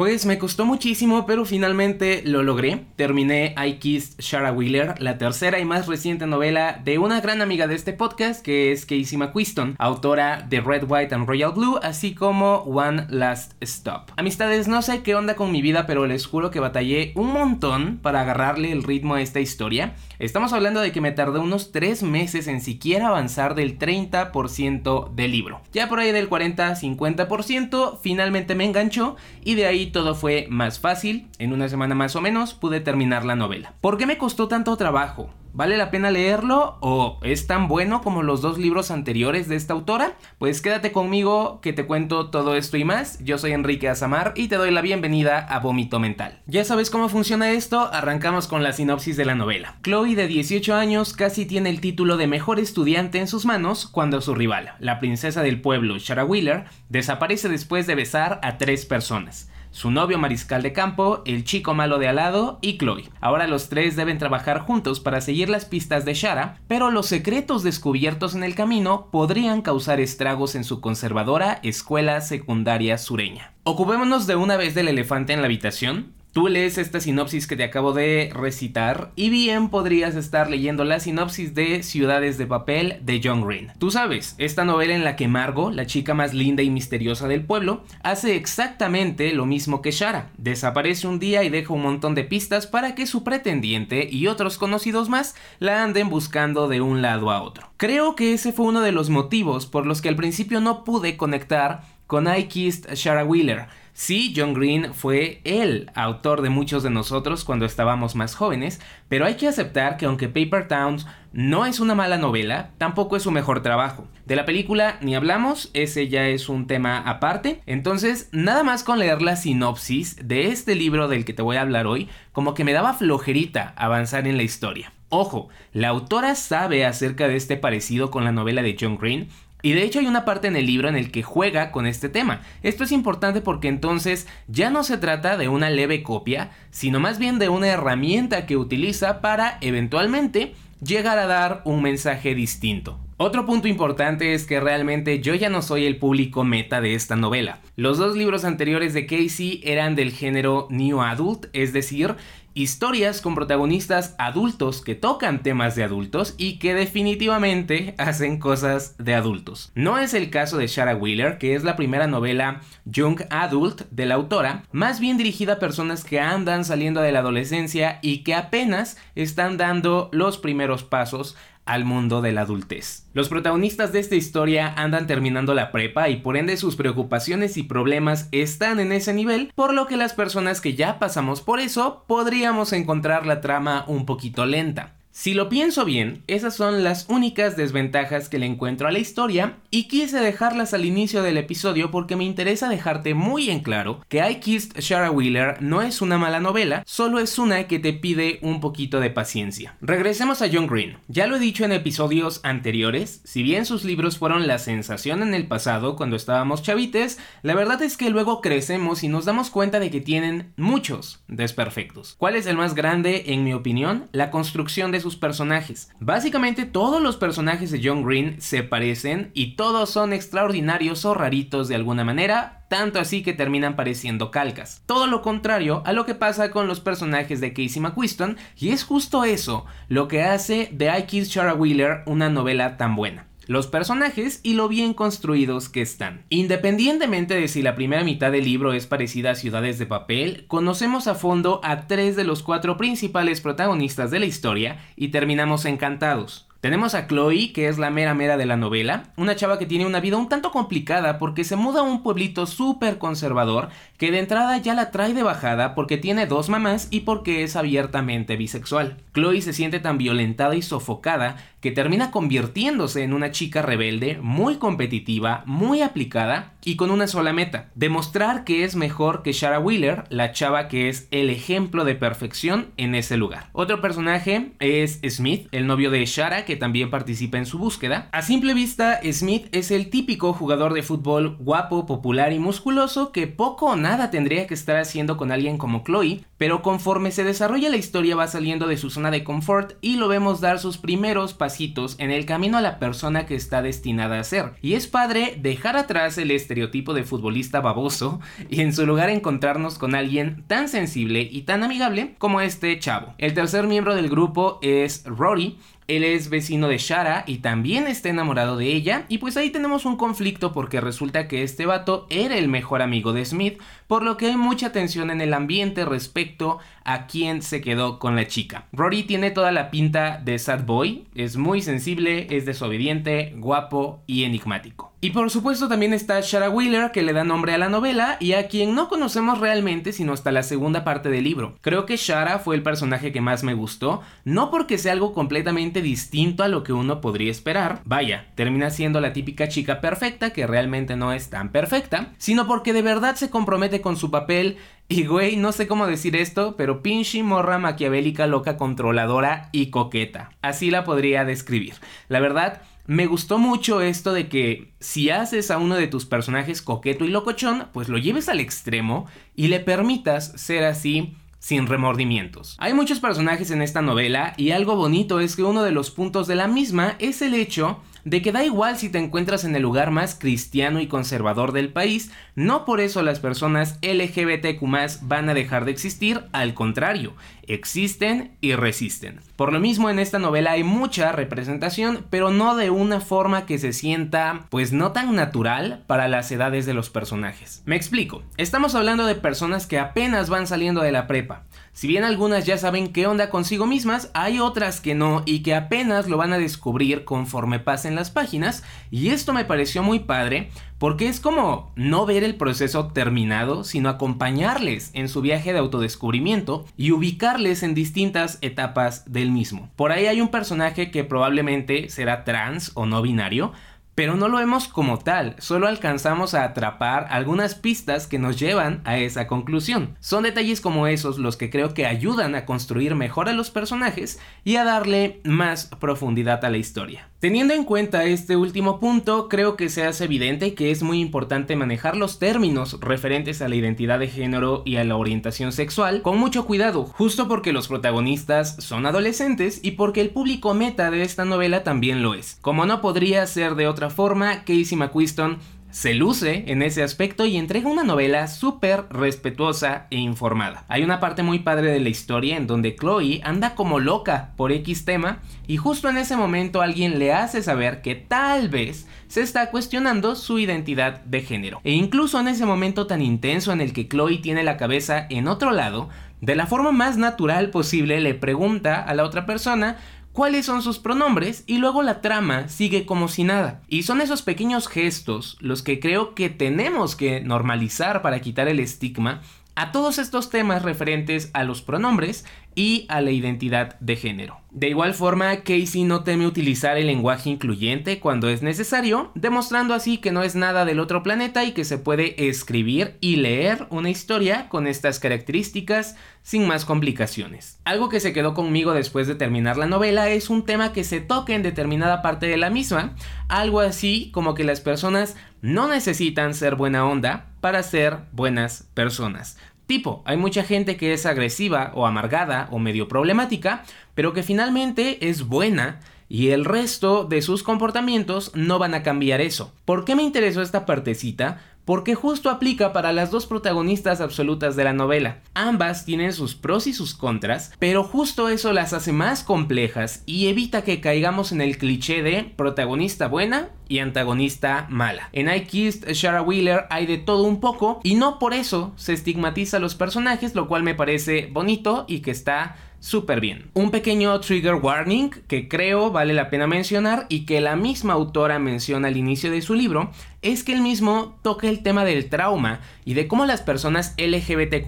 Pues me costó muchísimo, pero finalmente lo logré. Terminé I Kissed Shara Wheeler, la tercera y más reciente novela de una gran amiga de este podcast, que es Casey McQuiston, autora de Red, White and Royal Blue, así como One Last Stop. Amistades, no sé qué onda con mi vida, pero les juro que batallé un montón para agarrarle el ritmo a esta historia. Estamos hablando de que me tardé unos 3 meses en siquiera avanzar del 30% del libro. Ya por ahí del 40-50% finalmente me enganchó y de ahí todo fue más fácil. En una semana más o menos pude terminar la novela. ¿Por qué me costó tanto trabajo? ¿Vale la pena leerlo o es tan bueno como los dos libros anteriores de esta autora? Pues quédate conmigo que te cuento todo esto y más. Yo soy Enrique Azamar y te doy la bienvenida a Vómito Mental. Ya sabes cómo funciona esto, arrancamos con la sinopsis de la novela. Chloe de 18 años casi tiene el título de mejor estudiante en sus manos cuando su rival, la princesa del pueblo Shara Wheeler, desaparece después de besar a tres personas su novio mariscal de campo, el chico malo de al lado y Chloe. Ahora los tres deben trabajar juntos para seguir las pistas de Shara, pero los secretos descubiertos en el camino podrían causar estragos en su conservadora escuela secundaria sureña. Ocupémonos de una vez del elefante en la habitación. Tú lees esta sinopsis que te acabo de recitar y bien podrías estar leyendo la sinopsis de Ciudades de Papel de John Green. Tú sabes, esta novela en la que Margot, la chica más linda y misteriosa del pueblo, hace exactamente lo mismo que Shara. Desaparece un día y deja un montón de pistas para que su pretendiente y otros conocidos más la anden buscando de un lado a otro. Creo que ese fue uno de los motivos por los que al principio no pude conectar con I Kissed Shara Wheeler Sí, John Green fue el autor de muchos de nosotros cuando estábamos más jóvenes, pero hay que aceptar que aunque Paper Towns no es una mala novela, tampoco es su mejor trabajo. De la película ni hablamos, ese ya es un tema aparte. Entonces, nada más con leer la sinopsis de este libro del que te voy a hablar hoy, como que me daba flojerita avanzar en la historia. Ojo, la autora sabe acerca de este parecido con la novela de John Green y de hecho hay una parte en el libro en el que juega con este tema. Esto es importante porque entonces ya no se trata de una leve copia, sino más bien de una herramienta que utiliza para eventualmente llegar a dar un mensaje distinto. Otro punto importante es que realmente yo ya no soy el público meta de esta novela. Los dos libros anteriores de Casey eran del género New Adult, es decir, historias con protagonistas adultos que tocan temas de adultos y que definitivamente hacen cosas de adultos. No es el caso de Shara Wheeler, que es la primera novela Young Adult de la autora, más bien dirigida a personas que andan saliendo de la adolescencia y que apenas están dando los primeros pasos al mundo de la adultez. Los protagonistas de esta historia andan terminando la prepa y por ende sus preocupaciones y problemas están en ese nivel, por lo que las personas que ya pasamos por eso podríamos encontrar la trama un poquito lenta. Si lo pienso bien, esas son las únicas desventajas que le encuentro a la historia y quise dejarlas al inicio del episodio porque me interesa dejarte muy en claro que I Kissed Shara Wheeler no es una mala novela, solo es una que te pide un poquito de paciencia. Regresemos a John Green. Ya lo he dicho en episodios anteriores, si bien sus libros fueron la sensación en el pasado cuando estábamos chavites, la verdad es que luego crecemos y nos damos cuenta de que tienen muchos desperfectos. ¿Cuál es el más grande en mi opinión? La construcción de sus personajes. Básicamente todos los personajes de John Green se parecen y todos son extraordinarios o raritos de alguna manera, tanto así que terminan pareciendo calcas. Todo lo contrario a lo que pasa con los personajes de Casey McQuiston y es justo eso lo que hace de I Kissed Shara Wheeler una novela tan buena los personajes y lo bien construidos que están. Independientemente de si la primera mitad del libro es parecida a Ciudades de Papel, conocemos a fondo a tres de los cuatro principales protagonistas de la historia y terminamos encantados. Tenemos a Chloe, que es la mera mera de la novela, una chava que tiene una vida un tanto complicada porque se muda a un pueblito súper conservador que de entrada ya la trae de bajada porque tiene dos mamás y porque es abiertamente bisexual. Chloe se siente tan violentada y sofocada que termina convirtiéndose en una chica rebelde, muy competitiva, muy aplicada y con una sola meta, demostrar que es mejor que Shara Wheeler, la chava que es el ejemplo de perfección en ese lugar. Otro personaje es Smith, el novio de Shara, que también participa en su búsqueda. A simple vista, Smith es el típico jugador de fútbol guapo, popular y musculoso que poco o nada tendría que estar haciendo con alguien como Chloe, pero conforme se desarrolla la historia va saliendo de su zona de confort y lo vemos dar sus primeros pasitos en el camino a la persona que está destinada a ser. Y es padre dejar atrás el estereotipo de futbolista baboso y en su lugar encontrarnos con alguien tan sensible y tan amigable como este chavo. El tercer miembro del grupo es Rory, él es vecino de Shara y también está enamorado de ella. Y pues ahí tenemos un conflicto porque resulta que este vato era el mejor amigo de Smith, por lo que hay mucha tensión en el ambiente respecto a quién se quedó con la chica. Rory tiene toda la pinta de sad boy, es muy sensible, es desobediente, guapo y enigmático. Y por supuesto también está Shara Wheeler que le da nombre a la novela y a quien no conocemos realmente sino hasta la segunda parte del libro. Creo que Shara fue el personaje que más me gustó, no porque sea algo completamente distinto a lo que uno podría esperar, vaya, termina siendo la típica chica perfecta que realmente no es tan perfecta, sino porque de verdad se compromete con su papel y güey, no sé cómo decir esto, pero pinche morra maquiavélica, loca, controladora y coqueta. Así la podría describir. La verdad, me gustó mucho esto de que si haces a uno de tus personajes coqueto y locochón, pues lo lleves al extremo y le permitas ser así sin remordimientos. Hay muchos personajes en esta novela y algo bonito es que uno de los puntos de la misma es el hecho de que da igual si te encuentras en el lugar más cristiano y conservador del país, no por eso las personas LGBTQ van a dejar de existir, al contrario, existen y resisten. Por lo mismo en esta novela hay mucha representación, pero no de una forma que se sienta pues no tan natural para las edades de los personajes. Me explico, estamos hablando de personas que apenas van saliendo de la prepa. Si bien algunas ya saben qué onda consigo mismas, hay otras que no y que apenas lo van a descubrir conforme pasen las páginas y esto me pareció muy padre porque es como no ver el proceso terminado, sino acompañarles en su viaje de autodescubrimiento y ubicarles en distintas etapas del mismo. Por ahí hay un personaje que probablemente será trans o no binario, pero no lo vemos como tal, solo alcanzamos a atrapar algunas pistas que nos llevan a esa conclusión. Son detalles como esos los que creo que ayudan a construir mejor a los personajes y a darle más profundidad a la historia. Teniendo en cuenta este último punto, creo que se hace evidente que es muy importante manejar los términos referentes a la identidad de género y a la orientación sexual con mucho cuidado, justo porque los protagonistas son adolescentes y porque el público meta de esta novela también lo es. Como no podría ser de otra forma, Casey McQuiston se luce en ese aspecto y entrega una novela súper respetuosa e informada. Hay una parte muy padre de la historia en donde Chloe anda como loca por X tema y justo en ese momento alguien le hace saber que tal vez se está cuestionando su identidad de género. E incluso en ese momento tan intenso en el que Chloe tiene la cabeza en otro lado, de la forma más natural posible le pregunta a la otra persona cuáles son sus pronombres y luego la trama sigue como si nada. Y son esos pequeños gestos los que creo que tenemos que normalizar para quitar el estigma a todos estos temas referentes a los pronombres y a la identidad de género. De igual forma, Casey no teme utilizar el lenguaje incluyente cuando es necesario, demostrando así que no es nada del otro planeta y que se puede escribir y leer una historia con estas características sin más complicaciones. Algo que se quedó conmigo después de terminar la novela es un tema que se toca en determinada parte de la misma, algo así como que las personas no necesitan ser buena onda para ser buenas personas. Tipo, hay mucha gente que es agresiva o amargada o medio problemática, pero que finalmente es buena y el resto de sus comportamientos no van a cambiar eso. ¿Por qué me interesó esta partecita? Porque justo aplica para las dos protagonistas absolutas de la novela. Ambas tienen sus pros y sus contras, pero justo eso las hace más complejas y evita que caigamos en el cliché de protagonista buena y antagonista mala. En I Kissed Shara Wheeler hay de todo un poco y no por eso se estigmatiza a los personajes, lo cual me parece bonito y que está súper bien. Un pequeño trigger warning que creo vale la pena mencionar y que la misma autora menciona al inicio de su libro es que el mismo toca el tema del trauma y de cómo las personas LGBTQ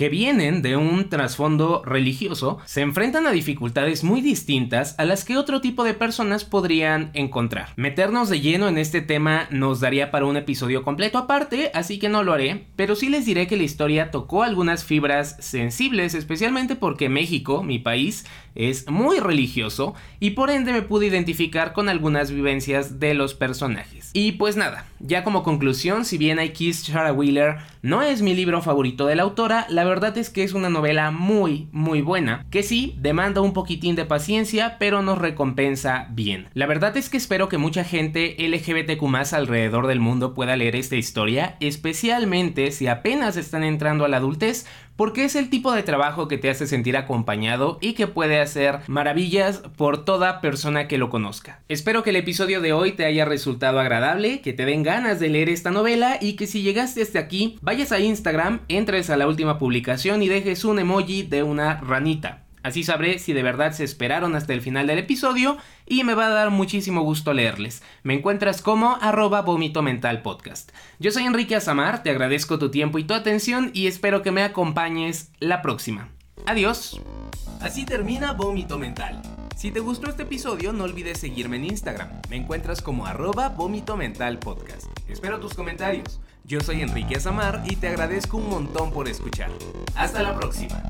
que vienen de un trasfondo religioso, se enfrentan a dificultades muy distintas a las que otro tipo de personas podrían encontrar. Meternos de lleno en este tema nos daría para un episodio completo aparte, así que no lo haré, pero sí les diré que la historia tocó algunas fibras sensibles, especialmente porque México, mi país, es muy religioso y por ende me pude identificar con algunas vivencias de los personajes. Y pues nada, ya como conclusión, si bien I Kiss Shara Wheeler no es mi libro favorito de la autora, la verdad es que es una novela muy, muy buena, que sí, demanda un poquitín de paciencia, pero nos recompensa bien. La verdad es que espero que mucha gente LGBTQ alrededor del mundo pueda leer esta historia, especialmente si apenas están entrando a la adultez, porque es el tipo de trabajo que te hace sentir acompañado y que puede hacer maravillas por toda persona que lo conozca. Espero que el episodio de hoy te haya resultado agradable, que te den ganas de leer esta novela y que si llegaste hasta aquí, vayas a Instagram, entres a la última publicación y dejes un emoji de una ranita. Así sabré si de verdad se esperaron hasta el final del episodio y me va a dar muchísimo gusto leerles. Me encuentras como arroba vómito mental podcast. Yo soy Enrique Azamar, te agradezco tu tiempo y tu atención y espero que me acompañes la próxima. Adiós. Así termina Vómito Mental. Si te gustó este episodio, no olvides seguirme en Instagram. Me encuentras como arroba vómito mental podcast. Espero tus comentarios. Yo soy Enrique Azamar y te agradezco un montón por escuchar. Hasta la próxima.